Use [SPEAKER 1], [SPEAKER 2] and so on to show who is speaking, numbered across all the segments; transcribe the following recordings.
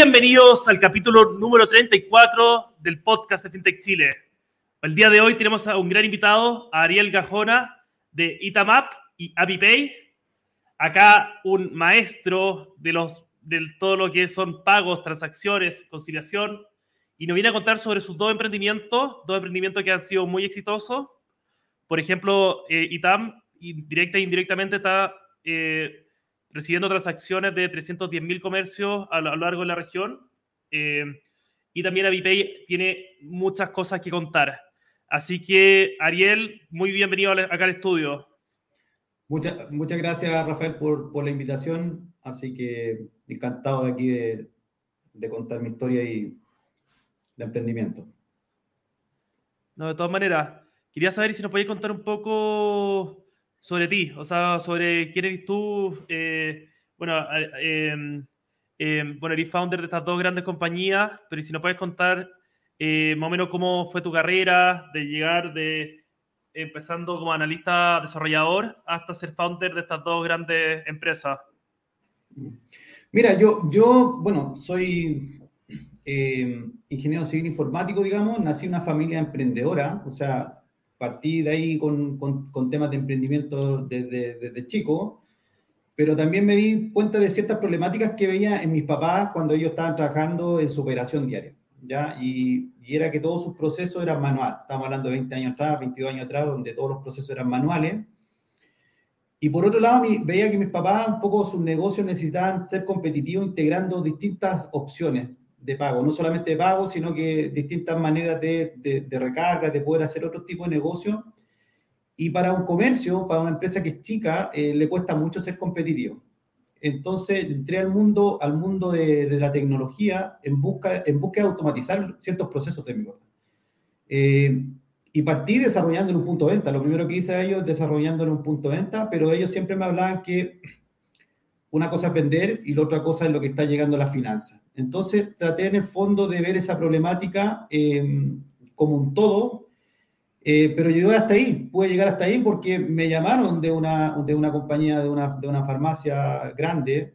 [SPEAKER 1] Bienvenidos al capítulo número 34 del podcast de FinTech Chile. El día de hoy tenemos a un gran invitado, a Ariel Gajona de Itamap y ApiPay. Acá un maestro de, los, de todo lo que son pagos, transacciones, conciliación, y nos viene a contar sobre sus dos emprendimientos, dos emprendimientos que han sido muy exitosos. Por ejemplo, eh, Itam, directa e indirectamente, está eh, recibiendo transacciones de 310.000 comercios a, lo largo de la región. Eh, y también Avipay tiene muchas cosas que contar. Así que, Ariel, muy bienvenido acá al estudio.
[SPEAKER 2] Muchas, muchas gracias, Rafael, por, por, la invitación. Así que encantado de aquí de, de contar mi historia y el emprendimiento.
[SPEAKER 1] No, de todas maneras, quería saber si nos podías contar un poco sobre ti, o sea, sobre quién eres tú. Eh, bueno, eh, eh, bueno, eres founder de estas dos grandes compañías, pero si nos puedes contar más o menos cómo fue tu carrera de llegar de empezando como analista desarrollador hasta ser founder de estas dos grandes empresas.
[SPEAKER 2] Mira, yo, yo bueno, soy ingeniero civil informático, digamos, nací en una familia emprendedora, o sea, partí de ahí con, con, temas de emprendimiento desde, desde, chico, pero también me di cuenta de ciertas problemáticas que veía en mis papás cuando ellos estaban trabajando en su operación diaria, ¿ya? Y, era que todos sus procesos eran manuales. Estamos hablando de 20 años atrás, 22 años atrás, donde todos los procesos eran manuales. Y por otro lado, veía que mis papás, un poco sus negocios necesitaban ser competitivos integrando distintas opciones de pago, no solamente de pago, sino que distintas maneras de, de, recarga, de poder hacer otro tipo de negocio. Y para un comercio, para una empresa que es chica, eh, le cuesta mucho ser competitivo. Entonces entré al mundo, al mundo de, de, la tecnología en busca, en busca de automatizar ciertos procesos de mi. Eh, y partí desarrollando en un punto de venta. Lo primero que hice a ellos desarrollando en un punto de venta, pero ellos siempre me hablaban que una cosa es vender y la otra cosa es lo que está llegando a las finanzas. Entonces traté en el fondo de ver esa problemática eh, como un todo, eh, pero llegué hasta ahí, pude llegar hasta ahí porque me llamaron de una, de una compañía, de una, de una farmacia grande,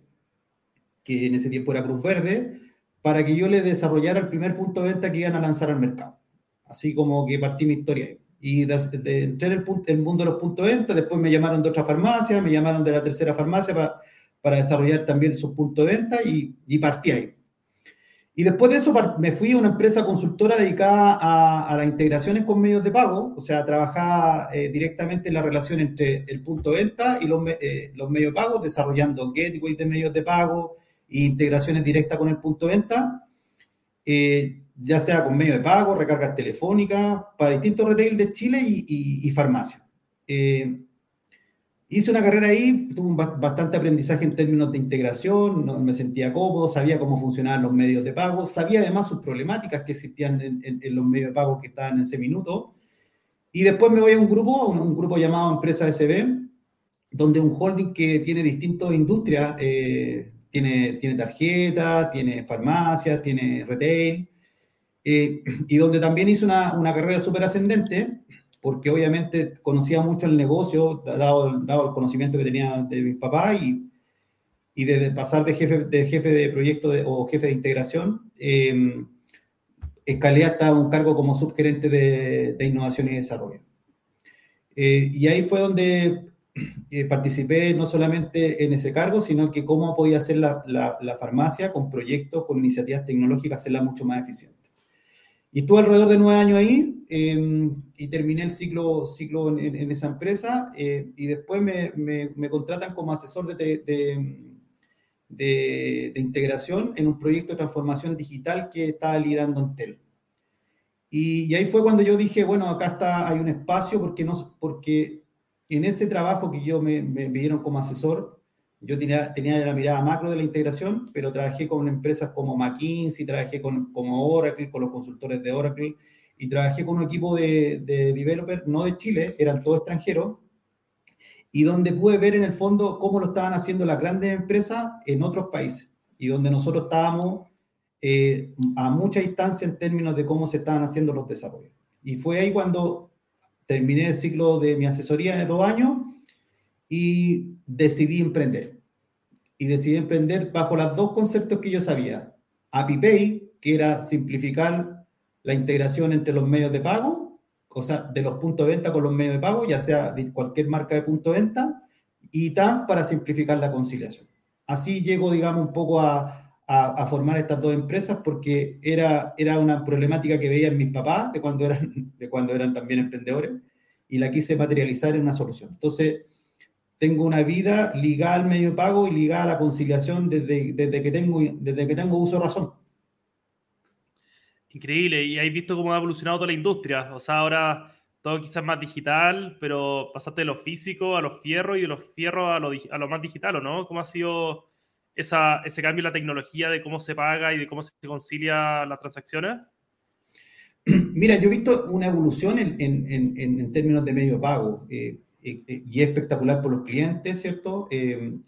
[SPEAKER 2] que en ese tiempo era Cruz Verde, para que yo le desarrollara el primer punto de venta que iban a lanzar al mercado. Así como que partí mi historia ahí. Y de, entré en el, el, mundo de los puntos de venta, después me llamaron de otra farmacia, me llamaron de la tercera farmacia para, para desarrollar también sus puntos de venta y, y partí ahí. Y después de eso me fui a una empresa consultora dedicada a, las integraciones con medios de pago, o sea, trabajaba eh, directamente en la relación entre el punto de venta y los, eh, medios de pago, desarrollando gateways de medios de pago e integraciones directas con el punto de venta, eh, ya sea con medios de pago, recargas telefónicas, para distintos retail de Chile y, y, y farmacia. Hice una carrera ahí, tuve bastante aprendizaje en términos de integración, me sentía cómodo, sabía cómo funcionaban los medios de pago, sabía además sus problemáticas que existían en, los medios de pago que estaban en ese minuto. Y después me voy a un grupo, un, grupo llamado Empresa SB, donde un holding que tiene distintas industrias, eh, tiene, tiene tarjeta, tiene farmacia, tiene retail, eh, y donde también hice una, una carrera súper ascendente, porque obviamente conocía mucho el negocio, dado, el conocimiento que tenía de mi papá y, y de pasar de jefe de, jefe de proyecto o jefe de integración, eh, escalé hasta un cargo como subgerente de, innovación y desarrollo. Eh, y ahí fue donde eh, participé no solamente en ese cargo, sino que cómo podía hacer la, la farmacia con proyectos, con iniciativas tecnológicas, hacerla mucho más eficiente. Y estuve alrededor de nueve años ahí em, y terminé el ciclo, ciclo en, esa empresa eh, y después me, me, contratan como asesor de, de, de, integración en un proyecto de transformación digital que estaba liderando Entel. Y, y, ahí fue cuando yo dije, bueno, acá está, hay un espacio porque, no, porque en ese trabajo que yo me, me, me dieron como asesor, yo tenía, tenía la mirada macro de la integración, pero trabajé con empresas como McKinsey, trabajé con como Oracle, con los consultores de Oracle, y trabajé con un equipo de, de developers, no de Chile, eran todos extranjeros, y donde pude ver en el fondo cómo lo estaban haciendo las grandes empresas en otros países, y donde nosotros estábamos eh, a mucha distancia en términos de cómo se estaban haciendo los desarrollos. Y fue ahí cuando terminé el ciclo de mi asesoría de dos años y decidí emprender. Y decidí emprender bajo los dos conceptos que yo sabía. ApiPay, que era simplificar la integración entre los medios de pago, o sea, de los puntos de venta con los medios de pago, ya sea de cualquier marca de punto de venta, y TAM para simplificar la conciliación. Así llego, digamos, un poco a, formar estas dos empresas porque era, era una problemática que veían mis papás de cuando, eran, de cuando eran también emprendedores y la quise materializar en una solución. Entonces, tengo una vida ligada al medio de pago y ligada a la conciliación desde, desde, que, tengo, desde que tengo uso de razón.
[SPEAKER 1] Increíble, y has visto cómo ha evolucionado toda la industria. O sea, ahora todo quizás más digital, pero pasaste de lo físico a los fierros y de los fierros a lo, a lo más digital, ¿o no? ¿Cómo ha sido esa, ese cambio en la tecnología de cómo se paga y de cómo se concilia las transacciones?
[SPEAKER 2] Mira, yo he visto una evolución en, en, en, términos de medio pago eh, y es espectacular por los clientes, ¿cierto?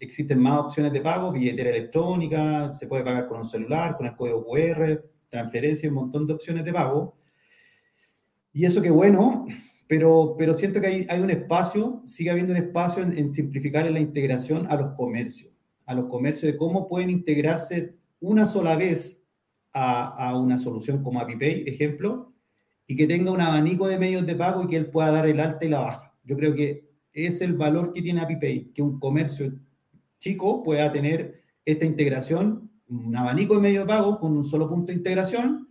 [SPEAKER 2] existen más opciones de pago, billetera electrónica, se puede pagar con un celular, con el código QR, transferencia, un montón de opciones de pago. Y eso qué bueno, pero, pero siento que hay, hay un espacio, sigue habiendo un espacio en, simplificar la integración a los comercios a los comercios de cómo pueden integrarse una sola vez a, una solución como ApiPay, ejemplo, y que tenga un abanico de medios de pago y que él pueda dar el alta y la baja. Yo creo que es el valor que tiene ApiPay, que un comercio chico pueda tener esta integración, un abanico de medios de pago con un solo punto de integración,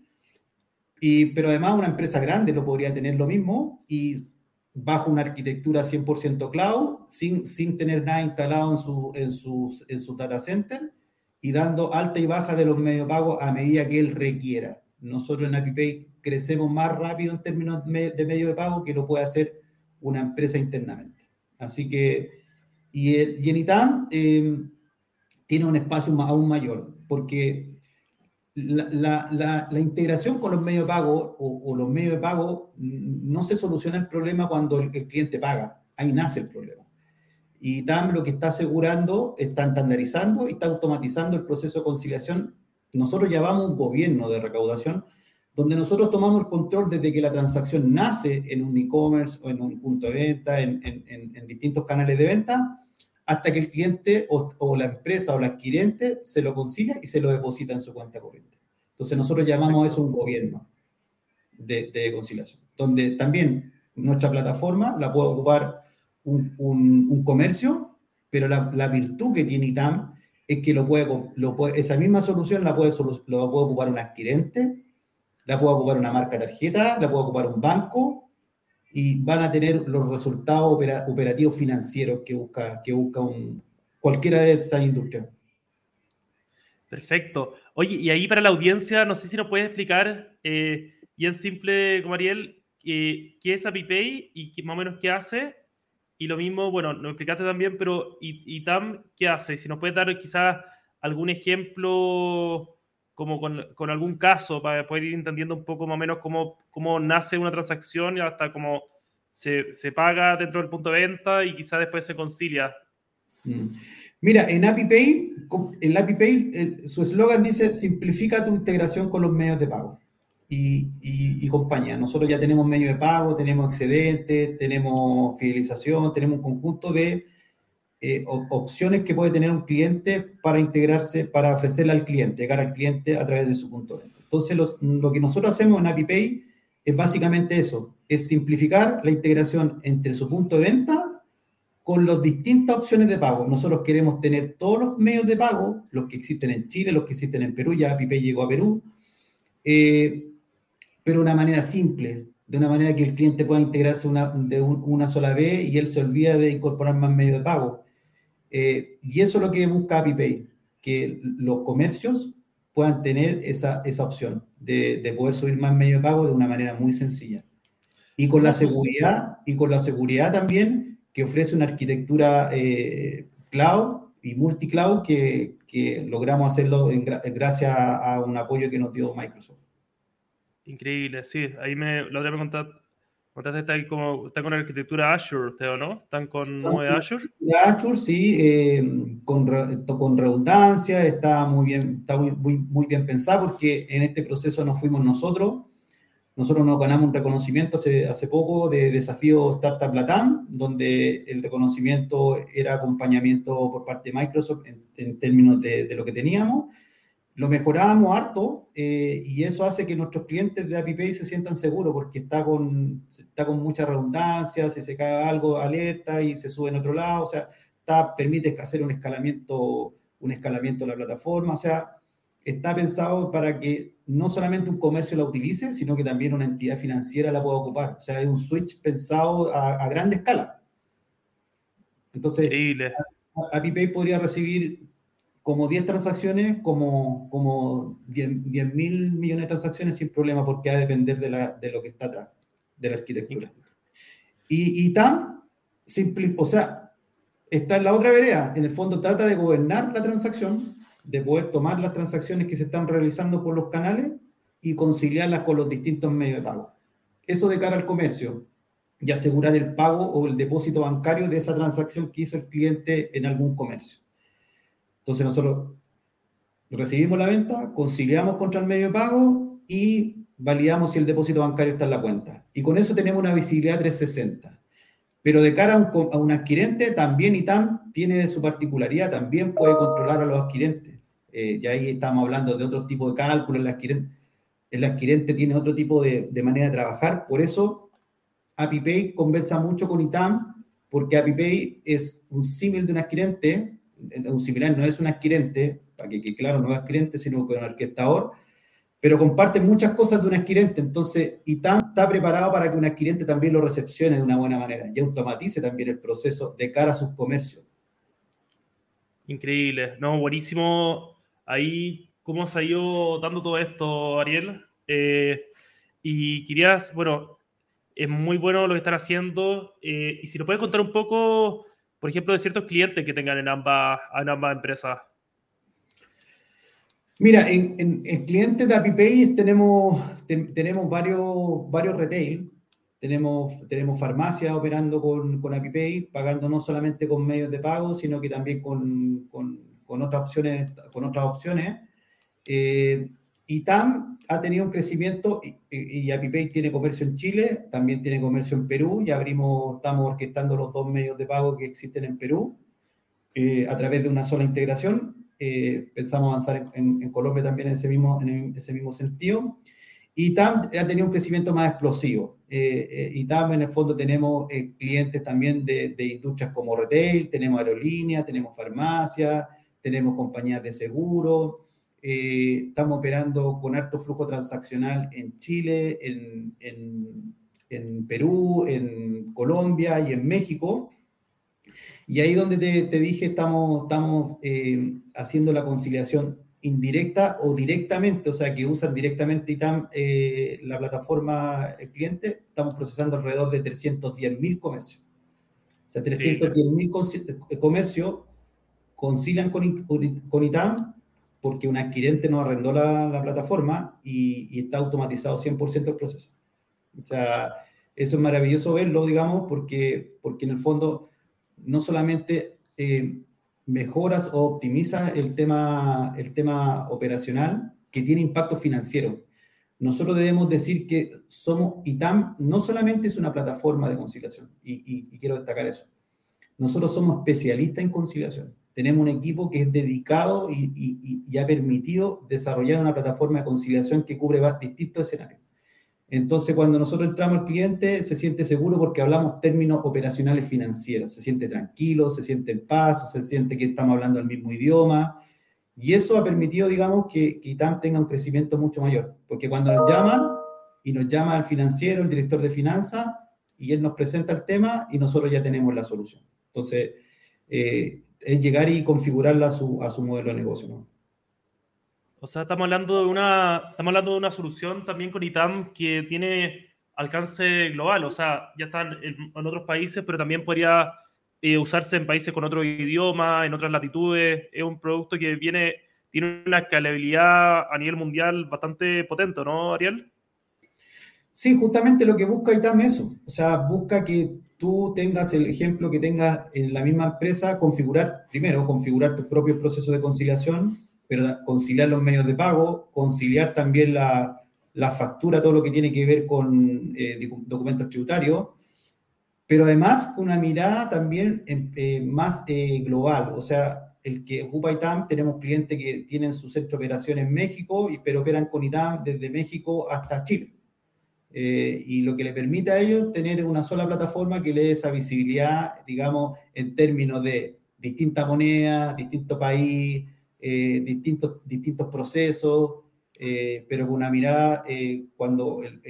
[SPEAKER 2] y, pero además una empresa grande lo podría tener lo mismo y bajo una arquitectura 100% cloud, sin, sin tener nada instalado en su, en, sus, en su data center y dando alta y baja de los medios pagos a medida que él requiera. Nosotros en ApiPay crecemos más rápido en términos de medio de pago que lo puede hacer una empresa internamente. Así que, y, y en eh, tiene un espacio aún mayor, porque la, integración con los medios de pago o, los medios de pago no se soluciona el problema cuando el, cliente paga. Ahí nace el problema. Y TAM lo que está asegurando, está estandarizando y está automatizando el proceso de conciliación. Nosotros llamamos un gobierno de recaudación, donde nosotros tomamos el control desde que la transacción nace en un e-commerce o en un punto de venta, en, en, en distintos canales de venta, hasta que el cliente o, la empresa o el adquirente se lo concilia y se lo deposita en su cuenta corriente. Entonces nosotros llamamos eso un gobierno de, conciliación, donde también nuestra plataforma la puede ocupar un, comercio, pero la, virtud que tiene ITAM es que lo puede, lo puede, esa misma solución la puede, lo puede ocupar un adquirente, la puede ocupar una marca tarjeta, la puede ocupar un banco, y van a tener los resultados operativos financieros que busca, que busca un, cualquiera de esas industrias.
[SPEAKER 1] Perfecto. Oye, y ahí para la audiencia, no sé si nos puedes explicar, eh, bien simple como Ariel, eh, qué es ApiPay y qué, más o menos qué hace. Y lo mismo, bueno, nos explicaste también, pero ¿y, TAM qué hace? Si nos puedes dar quizás algún ejemplo como con, algún caso para poder ir entendiendo un poco más o menos cómo, cómo nace una transacción y hasta cómo se, se, paga dentro del punto de venta y quizás después se concilia.
[SPEAKER 2] Mm. Mira, en ApiPay, en ApiPay su eslogan dice simplifica tu integración con los medios de pago y, y, compañía. Nosotros ya tenemos medios de pago, tenemos excedente, tenemos fidelización, tenemos un conjunto de eh, opciones que puede tener un cliente para integrarse, para ofrecerle al cliente, llegar al cliente a través de su punto de venta. Entonces, lo que nosotros hacemos en ApiPay es básicamente eso, es simplificar la integración entre su punto de venta con las distintas opciones de pago. Nosotros queremos tener todos los medios de pago, los que existen en Chile, los que existen en Perú, ya ApiPay llegó a Perú, eh, pero de una manera simple, de una manera que el cliente pueda integrarse una, de una sola vez y él se olvida de incorporar más medios de pago. Eh, y eso es lo que busca ApiPay, que los comercios puedan tener esa, esa opción de, de, poder subir más medios de pago de una manera muy sencilla. Y con la seguridad, y con la seguridad también que ofrece una arquitectura eh, cloud y multi-cloud que, que, logramos hacerlo gracias a, un apoyo que nos dio Microsoft.
[SPEAKER 1] Increíble, sí. Ahí me lo habría contado está, como, está con la arquitectura Azure, ¿o no? ¿Están con nube Azure?
[SPEAKER 2] Azure, sí, eh, con, con, redundancia, está muy bien, está muy, muy, bien pensado porque en este proceso nos fuimos nosotros. Nosotros nos ganamos un reconocimiento hace, hace poco de desafío Startup Latam, donde el reconocimiento era acompañamiento por parte de Microsoft en, términos de, de, lo que teníamos. Lo mejoramos harto eh, y eso hace que nuestros clientes de API se sientan seguros porque está con, está con mucha redundancia, si se cae algo, alerta y se sube en otro lado, o sea, está, permite hacer un escalamiento, un escalamiento de la plataforma, o sea, está pensado para que no solamente un comercio la utilice, sino que también una entidad financiera la pueda ocupar. O sea, es un switch pensado a, a grande escala. Entonces, API podría recibir como 10 transacciones, como, como 10 mil millones de transacciones sin problema, porque va a depender de, lo que está atrás, de la arquitectura. Y, y tan simple, o sea, está en la otra vereda, en el fondo trata de gobernar la transacción, de poder tomar las transacciones que se están realizando por los canales y conciliarlas con los distintos medios de pago. Eso de cara al comercio y asegurar el pago o el depósito bancario de esa transacción que hizo el cliente en algún comercio. Entonces nosotros recibimos la venta, conciliamos contra el medio de pago y validamos si el depósito bancario está en la cuenta. Y con eso tenemos una visibilidad 360. Pero de cara a un, adquirente, también ITAM tiene su particularidad, también puede controlar a los adquirentes. Eh, y ahí estamos hablando de otro tipo de cálculo, el adquirente, el adquirente tiene otro tipo de, de manera de trabajar. Por eso ApiPay conversa mucho con ITAM, porque ApiPay es un símil de un adquirente un similar no es un adquirente, para que, claro, no es adquirente, sino que un orquestador, pero comparte muchas cosas de un adquirente, entonces ITAM está preparado para que un adquirente también lo recepcione de una buena manera y automatice también el proceso de cara a sus comercios.
[SPEAKER 1] Increíble, no, buenísimo. Ahí, ¿cómo se ha ido dando todo esto, Ariel? Eh, y querías, bueno, es muy bueno lo que están haciendo. Eh, y si nos puedes contar un poco por ejemplo, de ciertos clientes que tengan en ambas, en ambas empresas?
[SPEAKER 2] Mira, en, clientes de ApiPay tenemos, tenemos varios, varios retail. Tenemos, tenemos farmacias operando con, con ApiPay, pagando no solamente con medios de pago, sino que también con, con, con otras opciones. Con otras opciones. Eh, y TAM ha tenido un crecimiento y, y, ApiPay tiene comercio en Chile, también tiene comercio en Perú, y abrimos, estamos orquestando los dos medios de pago que existen en Perú eh, a través de una sola integración. Eh, pensamos avanzar en, Colombia también en ese mismo, en ese mismo sentido. Y TAM ha tenido un crecimiento más explosivo. Eh, y TAM en el fondo tenemos clientes también de, de industrias como retail, tenemos aerolíneas, tenemos farmacias, tenemos compañías de seguro, eh, estamos operando con alto flujo transaccional en Chile, en, en, Perú, en Colombia y en México. Y ahí donde te, dije, estamos, estamos eh, haciendo la conciliación indirecta o directamente, o sea, que usan directamente ITAM eh, la plataforma el cliente, estamos procesando alrededor de 310 mil comercios. O sea, 310 mil comercios concilian con, con ITAM porque un adquirente nos arrendó la, plataforma y, está automatizado 100% el proceso. O sea, eso es maravilloso verlo, digamos, porque, porque en el fondo no solamente eh, mejoras o optimizas el tema, el tema operacional que tiene impacto financiero. Nosotros debemos decir que somos, ITAM no solamente es una plataforma de conciliación, y quiero destacar eso. Nosotros somos especialistas en conciliación tenemos un equipo que es dedicado y, ha permitido desarrollar una plataforma de conciliación que cubre distintos escenarios. Entonces, cuando nosotros entramos al cliente, se siente seguro porque hablamos términos operacionales financieros. Se siente tranquilo, se siente en paz, se siente que estamos hablando el mismo idioma. Y eso ha permitido, digamos, que, que ITAM tenga un crecimiento mucho mayor. Porque cuando nos llaman y nos llama el financiero, el director de finanzas, y él nos presenta el tema y nosotros ya tenemos la solución. Entonces, eh, es llegar y configurarla a su, a su modelo de negocio. ¿no?
[SPEAKER 1] O sea, estamos hablando, de una, estamos hablando de una solución también con ITAM que tiene alcance global, o sea, ya están en, otros países, pero también podría eh, usarse en países con otro idioma, en otras latitudes. Es un producto que viene, tiene una escalabilidad a nivel mundial bastante potente, ¿no, Ariel?
[SPEAKER 2] Sí, justamente lo que busca ITAM es eso. O sea, busca que tú tengas el ejemplo que tengas en la misma empresa, configurar, primero, configurar tus propios procesos de conciliación, pero conciliar los medios de pago, conciliar también la, la factura, todo lo que tiene que ver con eh, documentos tributarios, pero además una mirada también eh, más eh, global, o sea, el que ocupa ITAM, tenemos clientes que tienen su centro de operación en México, pero operan con ITAM desde México hasta Chile. Eh, y lo que le permite a ellos tener una sola plataforma que le dé esa visibilidad, digamos, en términos de distintas monedas, distinto país, eh, distintos, distintos procesos, eh, pero con una mirada cuando el,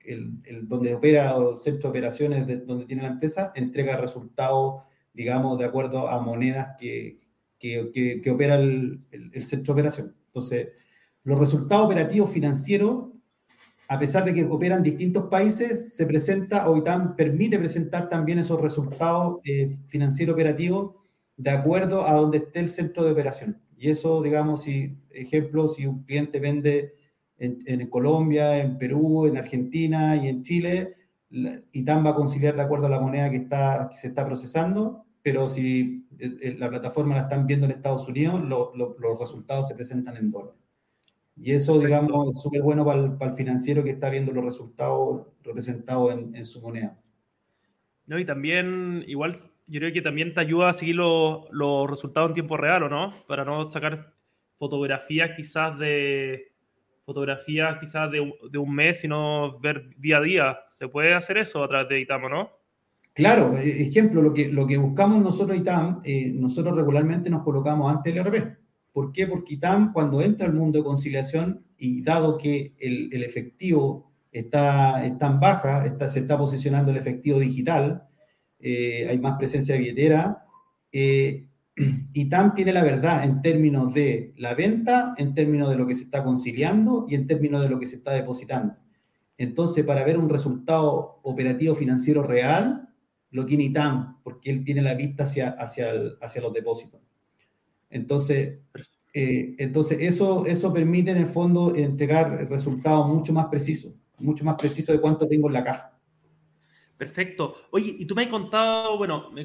[SPEAKER 2] el, el, donde opera o centro de operaciones de, donde tiene la empresa entrega resultados, digamos, de acuerdo a monedas que, que, que, que opera el, centro de operación. Entonces, los resultados operativos financieros a pesar de que operan distintos países, se presenta, o ITAM permite presentar también esos resultados eh, financieros operativos de acuerdo a donde esté el centro de operación. Y eso, digamos, si, ejemplo, si un cliente vende en, Colombia, en Perú, en Argentina y en Chile, ITAM va a conciliar de acuerdo a la moneda que, está, se está procesando, pero si eh, eh, la plataforma la están viendo en Estados Unidos, los resultados se presentan en dólares. Y eso, digamos, es súper bueno para el, financiero que está viendo los resultados representados en, su moneda.
[SPEAKER 1] No, y también, igual, yo creo que también te ayuda a seguir los, resultados en tiempo real, ¿o no? Para no sacar fotografías quizás de fotografías quizás de, un mes, sino ver día a día. ¿Se puede hacer eso a través de ITAM, no?
[SPEAKER 2] Claro, e, ejemplo, lo que, lo que buscamos nosotros ITAM, eh, nosotros regularmente nos colocamos antes del RP. ¿Por qué? Porque ITAM, cuando entra al mundo de conciliación, y dado que el, efectivo está, está, en baja, se está posicionando el efectivo digital, eh, hay más presencia de billetera, eh, ITAM tiene la verdad en términos de la venta, en términos de lo que se está conciliando y en términos de lo que se está depositando. Entonces, para ver un resultado operativo financiero real, lo tiene ITAM, porque él tiene la vista hacia, hacia los depósitos. Entonces, eh, entonces eso, eso permite en el fondo entregar resultados mucho más precisos, mucho más precisos de cuánto tengo en la caja.
[SPEAKER 1] Perfecto. Oye, y tú me has contado, bueno, me,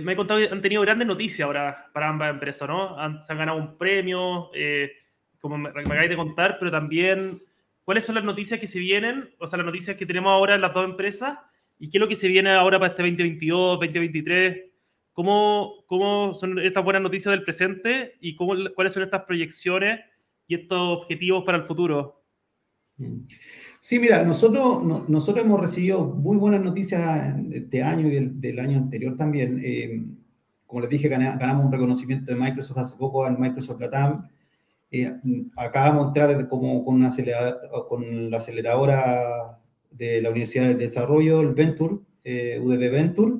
[SPEAKER 1] me, contado que han tenido grandes noticias ahora para ambas empresas, ¿no? Han, se han ganado un premio, eh, como me, me acabáis de contar, pero también, ¿cuáles son las noticias que se vienen? O sea, las noticias que tenemos ahora en las dos empresas, ¿y qué es lo que se viene ahora para este 2022, 2023? ¿Cómo, ¿Cómo son estas buenas noticias del presente y cómo, cuáles son estas proyecciones y estos objetivos para el futuro?
[SPEAKER 2] Sí, mira, nosotros, nosotros hemos recibido muy buenas noticias de este año y del, año anterior también. Eh, como les dije, ganamos un reconocimiento de Microsoft hace poco en Microsoft Latam. Eh, acabamos de entrar como con, una con la aceleradora de la Universidad de Desarrollo, el Venture, eh, UDD Venture,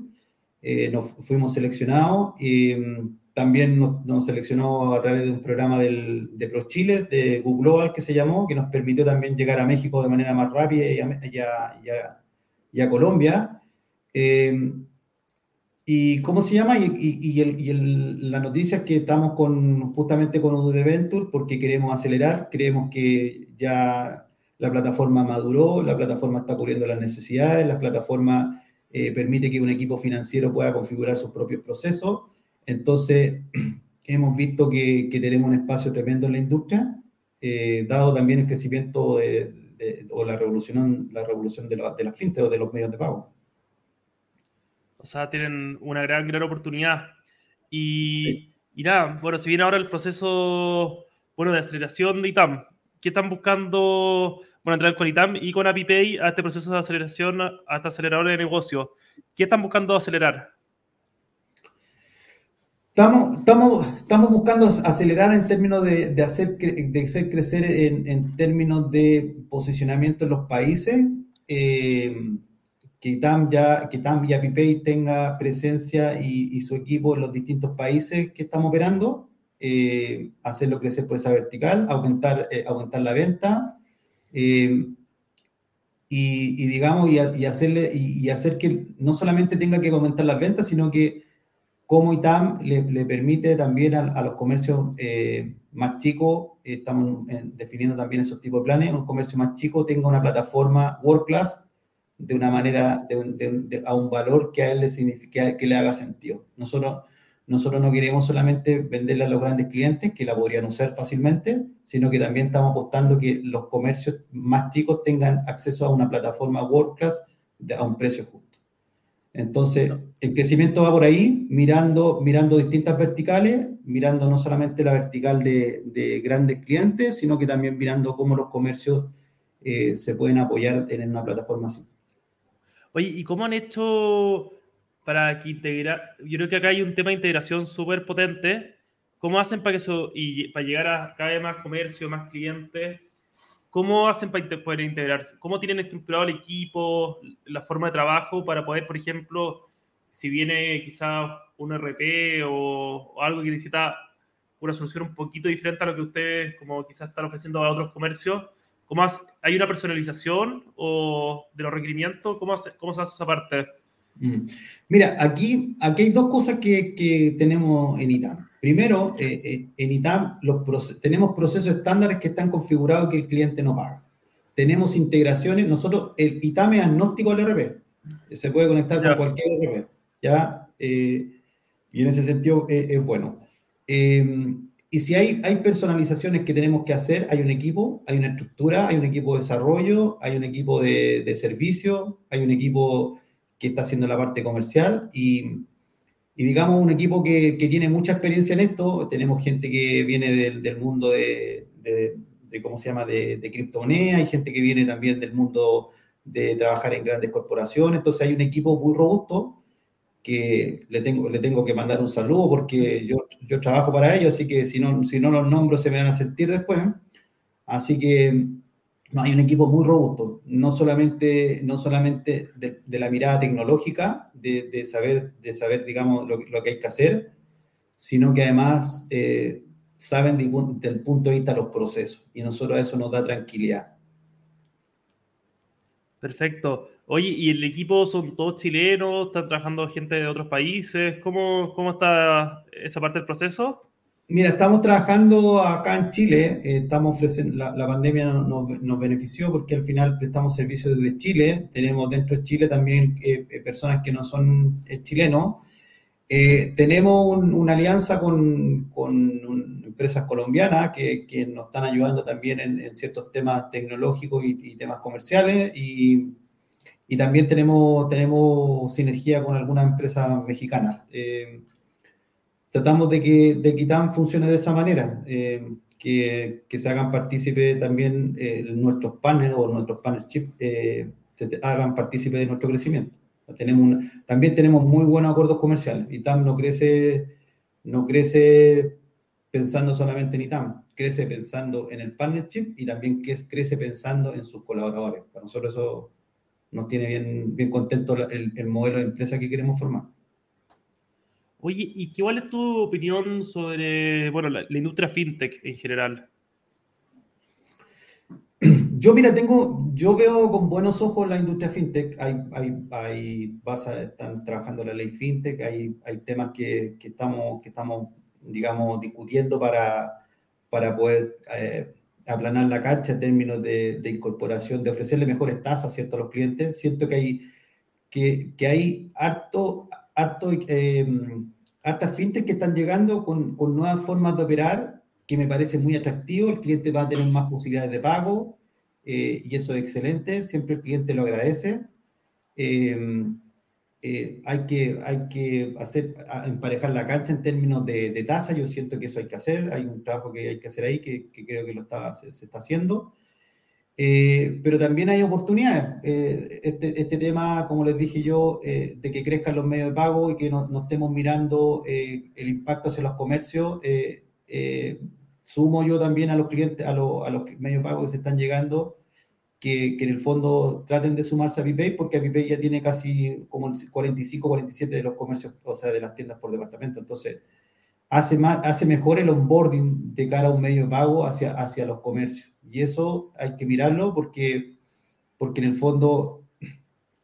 [SPEAKER 2] eh, nos fuimos seleccionados y mm, también nos, seleccionó a través de un programa del, de ProChile, de Google Global que se llamó, que nos permitió también llegar a México de manera más rápida y a, y a, Colombia. Eh, ¿Y cómo se llama? Y, y, el, la noticia es que estamos con, justamente con UD Venture porque queremos acelerar, creemos que ya la plataforma maduró, la plataforma está cubriendo las necesidades, la plataforma eh, permite que un equipo financiero pueda configurar sus propios procesos. Entonces, hemos visto que, tenemos un espacio tremendo en la industria, eh, dado también el crecimiento o la revolución, la revolución de, la, de las fintech o de los medios de pago.
[SPEAKER 1] O sea, tienen una gran, gran oportunidad. Y, y nada, bueno, se viene ahora el proceso bueno, de aceleración de ITAM. ¿Qué están buscando bueno, entrar con ITAM y con ApiPay a este proceso de aceleración, a este acelerador de negocio. ¿Qué están buscando acelerar?
[SPEAKER 2] Estamos, estamos, estamos buscando acelerar en términos de, de hacer, de hacer crecer en, en, términos de posicionamiento en los países. Eh, que ITAM, ya, que y ApiPay tenga presencia y, y, su equipo en los distintos países que estamos operando. Eh, hacerlo crecer por esa vertical, aumentar, eh, aumentar la venta eh, y, digamos, y, hacerle, y, hacer que no solamente tenga que aumentar las ventas, sino que como ITAM le, le permite también a, los comercios eh, más chicos, estamos definiendo también esos tipos de planes, un comercio más chico tenga una plataforma World Class de una manera, a un valor que a él le signifique, que le haga sentido. Nosotros nosotros no queremos solamente venderle a los grandes clientes que la podrían usar fácilmente, sino que también estamos apostando que los comercios más chicos tengan acceso a una plataforma WordPress a un precio justo. Entonces, el crecimiento va por ahí, mirando, mirando distintas verticales, mirando no solamente la vertical de, grandes clientes, sino que también mirando cómo los comercios eh, se pueden apoyar en una plataforma así.
[SPEAKER 1] Oye, ¿y cómo han hecho para que integrar? Yo creo que acá hay un tema de integración súper potente. ¿Cómo hacen para que eso, y para llegar a cada vez más comercio, más clientes? ¿Cómo hacen para poder integrarse? ¿Cómo tienen estructurado el equipo, la forma de trabajo para poder, por ejemplo, si viene quizá un RP o, algo que necesita una solución un poquito diferente a lo que ustedes como quizás están ofreciendo a otros comercios, ¿cómo ¿hay una personalización o de los requerimientos? ¿Cómo, cómo se hace esa parte?
[SPEAKER 2] Mm. Mira, aquí, aquí hay dos cosas que, que tenemos en ITAM. Primero, eh, eh, en ITAM los tenemos procesos estándares que están configurados que el cliente no paga. Tenemos integraciones, nosotros, el ITAM es agnóstico al RP, se puede conectar con cualquier RP, ¿ya? Eh, y en ese sentido es bueno. Em, y si hay, hay personalizaciones que tenemos que hacer, hay un equipo, hay una estructura, hay un equipo de desarrollo, hay un equipo de, de servicio, hay un equipo que está haciendo la parte comercial y, y digamos un equipo que, tiene mucha experiencia en esto. Tenemos gente que viene del, mundo de, de, ¿cómo se llama?, de, de criptomonedas, hay gente que viene también del mundo de trabajar en grandes corporaciones, entonces hay un equipo muy robusto que le tengo, le tengo que mandar un saludo porque yo, yo trabajo para ellos, así que si no, si no los nombro se me van a sentir después. Así que no, hay un equipo muy robusto, no solamente, no solamente de, la mirada tecnológica, de, saber, de saber, digamos, lo, que hay que hacer, sino que además eh, saben del punto de vista los procesos y nosotros eso nos da tranquilidad.
[SPEAKER 1] Perfecto. Oye, ¿y el equipo son todos chilenos? ¿Están trabajando gente de otros países? ¿Cómo, cómo está esa parte del proceso?
[SPEAKER 2] Mira, estamos trabajando acá en Chile, eh, estamos ofreciendo, la, pandemia nos, benefició porque al final prestamos servicios desde Chile, tenemos dentro de Chile también eh, eh, personas que no son chilenos, tenemos una alianza con, empresas colombianas que, nos están ayudando también en, ciertos temas tecnológicos y, temas comerciales. Y, también tenemos, tenemos sinergia con algunas empresas mexicanas tratamos de que, de que funcione de esa manera, eh, que, que, se hagan partícipe también eh, nuestros partners o nuestros partnerships, eh, se hagan partícipe de nuestro crecimiento. Tenemos también tenemos muy buenos acuerdos comerciales. ITAM no crece, no crece pensando solamente en ITAM, crece pensando en el partnership y también crece pensando en sus colaboradores. Para nosotros eso nos tiene bien, bien contento el, el modelo de empresa que queremos formar.
[SPEAKER 1] Oye, ¿y qué, es tu opinión sobre bueno, la, industria fintech en general?
[SPEAKER 2] Yo, mira, tengo, yo veo con buenos ojos la industria fintech. Hay, hay, hay están trabajando la ley fintech, hay, hay temas que, que, estamos, que estamos, digamos, discutiendo para, para poder eh, aplanar la cancha en términos de, de, incorporación, de ofrecerle mejores tasas ¿cierto? a los clientes. Siento que hay, que, que hay harto, harto eh, hartas fintech que están llegando con, con, nuevas formas de operar que me parece muy atractivo. El cliente va a tener más posibilidades de pago eh, y eso es excelente. Siempre el cliente lo agradece. Eh, eh, hay, que, hay que hacer, emparejar la cancha en términos de, de, tasa. Yo siento que eso hay que hacer. Hay un trabajo que hay que hacer ahí que, que creo que lo está, se, se está haciendo. Eh, pero también hay oportunidades. Eh, este, este, tema, como les dije yo, eh, de que crezcan los medios de pago y que no, estemos mirando el impacto hacia los comercios, sumo yo también a los clientes, a, los medios de pago que se están llegando, que, que, en el fondo traten de sumarse a VPay, porque VPay ya tiene casi como el 45, 47 de los comercios, o sea, de las tiendas por departamento. Entonces, hace, más, hace mejor el onboarding de cara a un medio de pago hacia, hacia los comercios. Y eso hay que mirarlo porque, porque en el fondo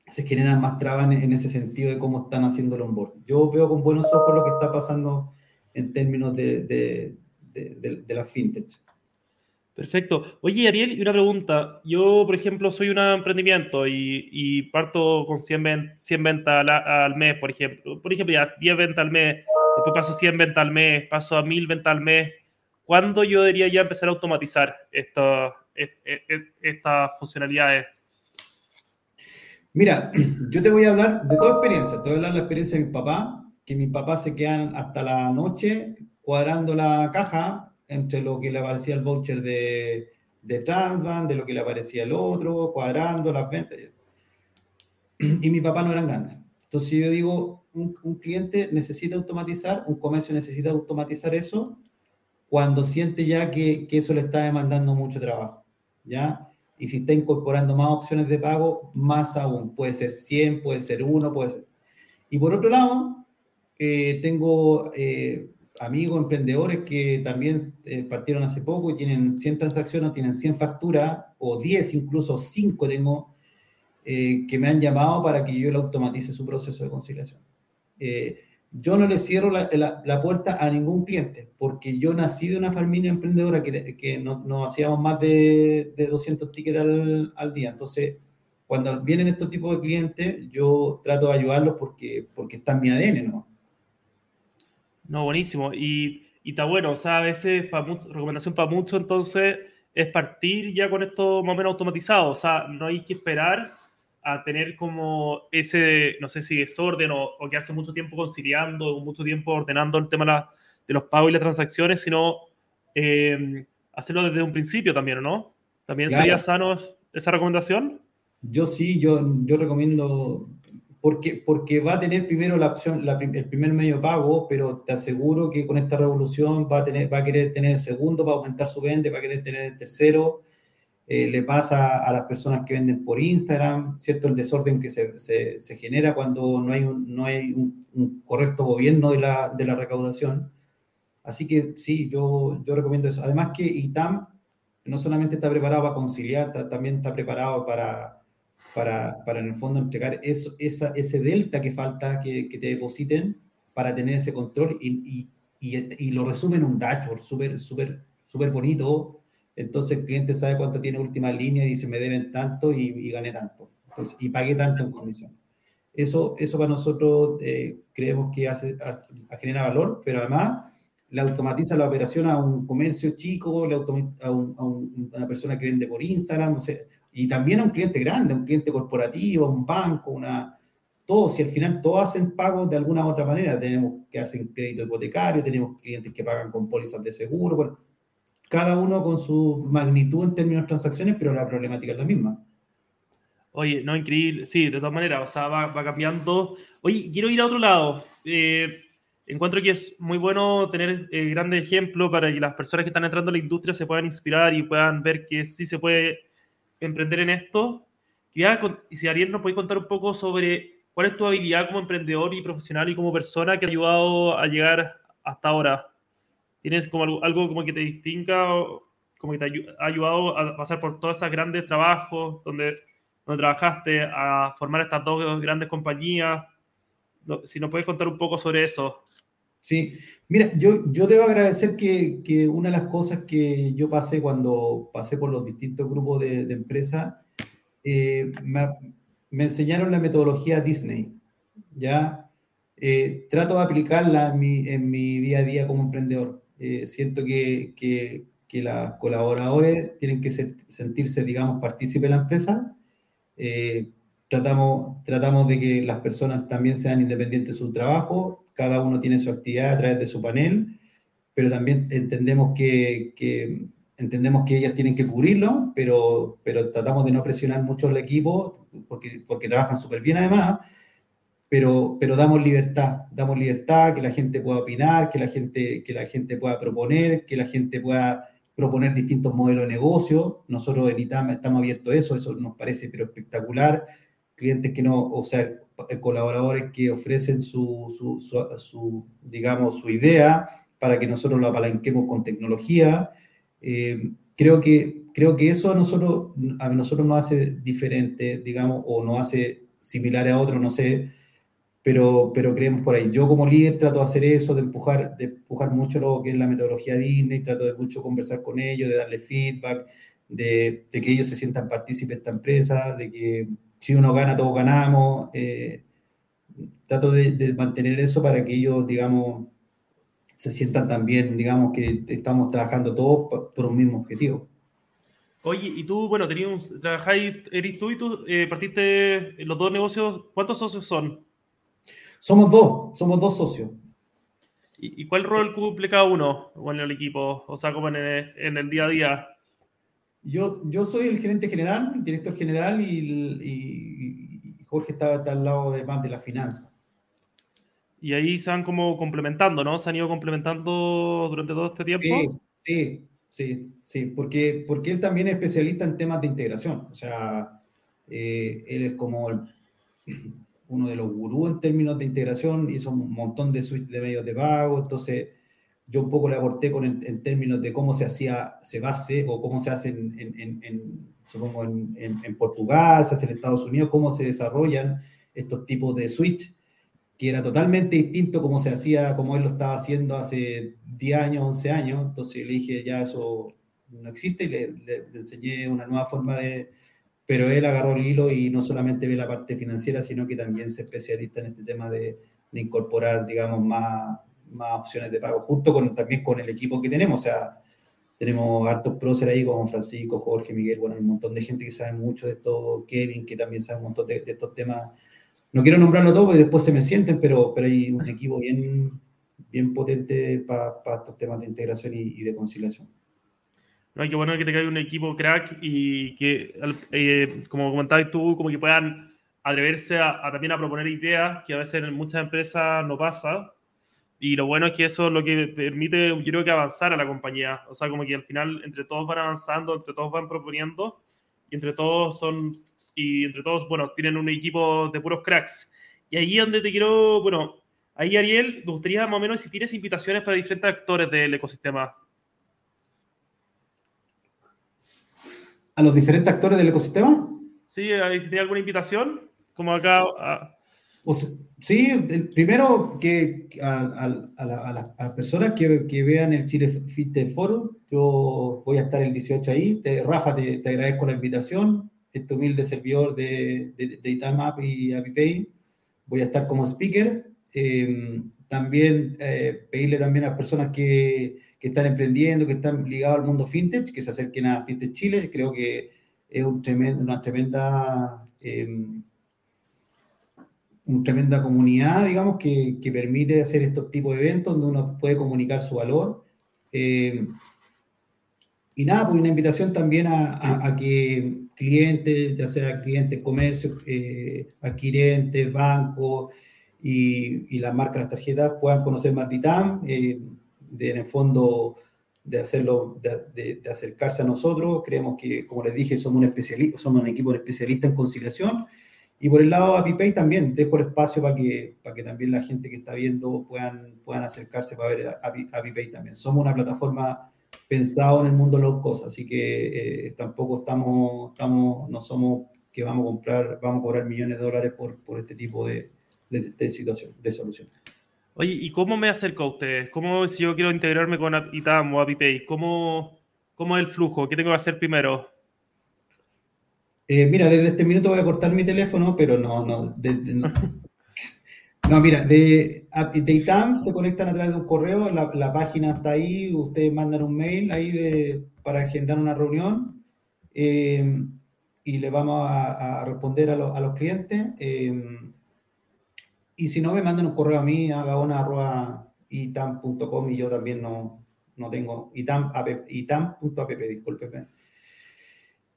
[SPEAKER 2] se generan más trabas en, ese sentido de cómo están haciendo el onboarding. Yo veo con buenos ojos lo que está pasando en términos de, de, de, de la fintech.
[SPEAKER 1] Perfecto. Oye, Ariel, una pregunta. Yo, por ejemplo, soy un emprendimiento y, y parto con 100, 100 ventas al, al, mes, por ejemplo. Por ejemplo, ya 10 ventas al mes, después paso 100 ventas al mes, paso a 1000 ventas al mes. ¿Cuándo yo debería ya empezar a automatizar estas funcionalidades?
[SPEAKER 2] Mira, yo te voy a hablar de toda experiencia. Te voy a hablar de la experiencia de mi papá, que mis papás se quedan hasta la noche cuadrando la caja entre lo que le aparecía el voucher de, de Transvan, de lo que le aparecía el otro, cuadrando las ventas. Y mi papá no eran grandes. Entonces yo digo, un, cliente necesita automatizar, un comercio necesita automatizar eso cuando siente ya que, que eso le está demandando mucho trabajo, ¿ya? Y si está incorporando más opciones de pago, más aún. Puede ser 100, puede ser 1, puede ser... Y por otro lado, eh, tengo eh, amigos emprendedores que también eh, partieron hace poco y tienen 100 transacciones, tienen 100 facturas, o 10 incluso, 5 tengo, que me han llamado para que yo le automatice su proceso de conciliación. Yo no le cierro la, la, puerta a ningún cliente, porque yo nací de una familia emprendedora que, que no, no, hacíamos más de, de 200 tickets al, al, día. Entonces, cuando vienen estos tipos de clientes, yo trato de ayudarlos porque, porque está en mi ADN, ¿no?
[SPEAKER 1] No, buenísimo. Y, y está bueno, o sea, a veces, para recomendación para muchos, entonces, es partir ya con esto más o menos automatizado. O sea, no hay que esperar a tener como ese, no sé si desorden o, o que hace mucho tiempo conciliando o mucho tiempo ordenando el tema de los pagos y las transacciones, sino eh, hacerlo desde un principio también, ¿no? ¿También sería sano esa recomendación?
[SPEAKER 2] Yo sí, yo, yo recomiendo porque, porque va a tener primero la opción, el primer medio de pago, pero te aseguro que con esta revolución va a, tener, va a querer tener el segundo para aumentar su venta, va a querer tener el tercero. Eh, le pasa a las personas que venden por Instagram, ¿cierto? El desorden que se, se, se genera cuando no hay, un, no hay un, correcto gobierno de la, de la, recaudación. Así que sí, yo, yo recomiendo eso. Además que ITAM no solamente está preparado para conciliar, también está preparado para para, para en el fondo entregar eso, esa, ese delta que falta que, que te depositen para tener ese control y, y, y, lo resume en un dashboard súper, súper, súper bonito. Entonces el cliente sabe cuánto tiene última línea y dice, me deben tanto y, y gané tanto. Entonces, y pagué tanto en comisión. Eso, eso para nosotros eh, creemos que hace, hace, genera valor, pero además le automatiza la operación a un comercio chico, le a, un, a, una persona que vende por Instagram, o sea, y también a un cliente grande, a un cliente corporativo, a un banco, una... Todos, si al final todos hacen pagos de alguna u otra manera, tenemos que hacen crédito hipotecario, tenemos clientes que pagan con pólizas de seguro, bueno, cada uno con su magnitud en términos de transacciones, pero la problemática es la misma.
[SPEAKER 1] Oye, no, increíble. Sí, de todas maneras, o sea, va, va cambiando. Oye, quiero ir a otro lado. Eh, encuentro que es muy bueno tener eh, grandes ejemplos para que las personas que están entrando a la industria se puedan inspirar y puedan ver que sí se puede emprender en esto. y si Ariel nos puede contar un poco sobre cuál es tu habilidad como emprendedor y profesional y como persona que ha ayudado a llegar hasta ahora. ¿Tienes como algo, algo como que te distinga, como que te ha ayudado a pasar por todos esos grandes trabajos donde, donde trabajaste, a formar estas dos grandes compañías? Si nos puedes contar un poco sobre eso.
[SPEAKER 2] Sí, mira, yo, yo debo agradecer que, que, una de las cosas que yo pasé cuando pasé por los distintos grupos de, de empresas, eh, me, me, enseñaron la metodología Disney, ¿ya? Eh, trato de aplicarla en mi, en mi, día a día como emprendedor. Eh, siento que, que, que los colaboradores tienen que ser, sentirse, digamos, partícipes de la empresa. Eh, tratamos, tratamos de que las personas también sean independientes de su trabajo, cada uno tiene su actividad a través de su panel, pero también entendemos que, que entendemos que ellas tienen que cubrirlo, pero, pero tratamos de no presionar mucho al equipo, porque, porque trabajan súper bien además, pero, pero damos libertad, damos libertad, que la gente pueda opinar, que la gente, que la gente pueda proponer, que la gente pueda proponer distintos modelos de negocio. Nosotros en ITAM estamos abiertos a eso, eso nos parece pero espectacular. Clientes que no, o sea, colaboradores que ofrecen su, su, su, digamos, su idea para que nosotros lo apalanquemos con tecnología. Eh, creo, que, creo que eso a nosotros, a nosotros nos hace diferente, digamos, o nos hace similar a otros, no sé, pero, pero creemos por ahí. Yo como líder trato de hacer eso, de empujar, de empujar mucho lo que es la metodología Disney, trato de mucho conversar con ellos, de darle feedback, de, que ellos se sientan partícipes de esta empresa, de que si uno gana, todos ganamos. Eh, trato de, mantener eso para que ellos, digamos, se sientan también, digamos, que estamos trabajando todos por un mismo objetivo.
[SPEAKER 1] Oye, y tú, bueno, tenías, trabajáis, eres tú y tú eh, partiste los dos negocios, ¿cuántos socios son?
[SPEAKER 2] Somos dos, somos dos socios.
[SPEAKER 1] ¿Y, cuál rol cumple cada uno en el equipo? O sea, como en el, día a día.
[SPEAKER 2] Yo, yo soy el gerente general, el director general, y, Jorge está, al lado de más de la finanza.
[SPEAKER 1] Y ahí se van como complementando, ¿no? Se han ido complementando durante todo este tiempo.
[SPEAKER 2] Sí, sí, sí, porque, porque él también es especialista en temas de integración. O sea, eh, él es como uno de los gurús en términos de integración, hizo un montón de suites de medios de pago, entonces yo un poco le aporté con en términos de cómo se hacía, se base o cómo se hace en, en, en, supongo en, en, Portugal, se hace en Estados Unidos, cómo se desarrollan estos tipos de switch, que era totalmente distinto como se hacía, como él lo estaba haciendo hace 10 años, 11 años, entonces le dije, ya eso no existe y le, le enseñé una nueva forma de, pero él agarró el hilo y no solamente ve la parte financiera, sino que también se especialista en este tema de, incorporar, digamos, más, más opciones de pago, justo con, también con el equipo que tenemos, o sea, tenemos hartos próceres ahí como Francisco, Jorge, Miguel, bueno, un montón de gente que sabe mucho de esto, Kevin, que también sabe un montón de, estos temas. No quiero nombrarlo todo porque después se me sienten, pero, pero hay un equipo bien, bien potente para estos temas de integración y de conciliación.
[SPEAKER 1] ¿No? Qué bueno que te caiga un equipo crack y que, eh, como comentabas tú, como que puedan atreverse a, también a proponer ideas que a veces en muchas empresas no pasa. Y lo bueno es que eso es lo que permite, yo creo que avanzar a la compañía. O sea, como que al final entre todos van avanzando, entre todos van proponiendo y entre todos son, y entre todos, bueno, tienen un equipo de puros cracks. Y ahí es donde te quiero, bueno, ahí Ariel, me gustaría más o menos si tienes invitaciones para diferentes actores del ecosistema.
[SPEAKER 2] A los diferentes actores del ecosistema?
[SPEAKER 1] Sí, si tiene alguna invitación, como acá.
[SPEAKER 2] sí, el primero que a, las personas que, que, vean el Chile Fit Forum, yo voy a estar el 18 ahí. Rafa, te, te, agradezco la invitación. Este humilde servidor de, de, de Itamap y ApiPay. Voy a estar como speaker. Em, también eh, pedirle también a personas que, que, están emprendiendo, que están ligados al mundo fintech, que se acerquen a Fintech Chile. Creo que es un tremendo, una tremenda, eh, una tremenda comunidad, digamos, que, que, permite hacer estos tipos de eventos donde uno puede comunicar su valor. Eh, y nada, pues una invitación también a, a, que clientes, ya sea clientes, comercios, eh, adquirentes, bancos, y, y las marcas, las tarjetas puedan conocer más de ITAM, eh, de, en el fondo de hacerlo, de, de, acercarse a nosotros. Creemos que, como les dije, somos un, especialista, somos un equipo especialista en conciliación. Y por el lado de ApiPay también dejo el espacio para que, para que también la gente que está viendo puedan, puedan acercarse para ver ApiPay también. Somos una plataforma pensada en el mundo low cost, así que eh, tampoco estamos, estamos, no somos que vamos a comprar, vamos a cobrar millones de dólares por, por este tipo de, de, situación, de solución.
[SPEAKER 1] Oye, ¿y cómo me acerco a ustedes? ¿Cómo, si yo quiero integrarme con ITAM o ApiPay, ¿cómo, cómo es el flujo? ¿Qué tengo que hacer primero?
[SPEAKER 2] Eh, mira, desde este minuto voy a cortar mi teléfono, pero no, no. no, mira, de, de, ITAM se conectan a través de un correo, la, página está ahí, ustedes mandan un mail ahí de, para agendar una reunión eh, y le vamos a, responder a, a los clientes. Eh, y si no, me mandan un correo a mí, a gaona.itam.com y yo también no, no tengo itam.app, discúlpeme.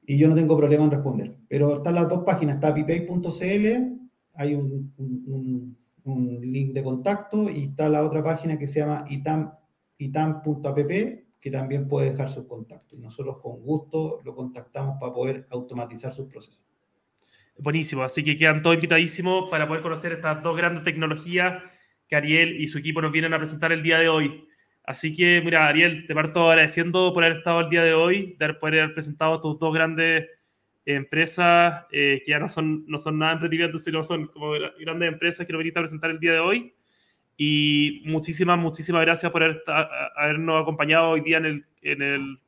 [SPEAKER 2] Y yo no tengo problema en responder. Pero están las dos páginas, está apipay.cl, hay un, un, link de contacto y está la otra página que se llama itam, itam.app, que también puede dejar sus contactos. Y nosotros con gusto lo contactamos para poder automatizar sus procesos.
[SPEAKER 1] Buenísimo, así que quedan todos invitadísimos para poder conocer estas dos grandes tecnologías que Ariel y su equipo nos vienen a presentar el día de hoy. Así que, mira, Ariel, te parto agradeciendo por haber estado el día de hoy, de poder haber presentado tus dos grandes empresas eh, que ya no son, no son nada emprendimientos, sino son como grandes empresas que nos viniste a presentar el día de hoy. Y muchísimas, muchísimas gracias por habernos acompañado hoy día en el, en el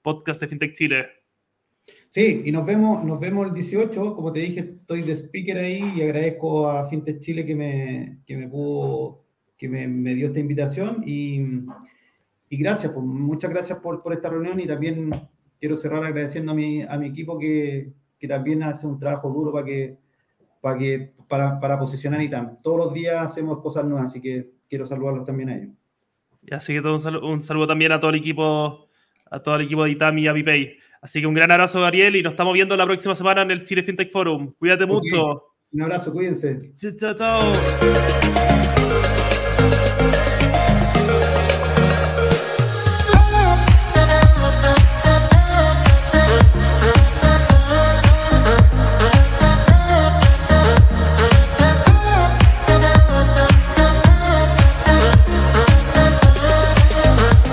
[SPEAKER 1] podcast de FinTech Chile.
[SPEAKER 2] Sí, y nos vemos, nos vemos el 18. Como te dije, estoy de speaker ahí y agradezco a FinTech Chile que me, que me pudo, que me, me dio esta invitación. Y, y gracias, pues, muchas gracias por, por, esta reunión y también quiero cerrar agradeciendo a mi, a mi equipo que, que también hace un trabajo duro para que, para, que, para, para posicionar ITAM. Todos los días hacemos cosas nuevas, así que quiero saludarlos también a ellos.
[SPEAKER 1] Y así que un, saludo, un saludo también a todo el equipo, a todo el equipo de ITAM y Avipay. Así que un gran abrazo, Ariel, y nos estamos viendo la próxima semana en el Chile FinTech Forum. Cuídate okay. mucho.
[SPEAKER 2] Un abrazo, cuídense.
[SPEAKER 1] Chao, chao, chao.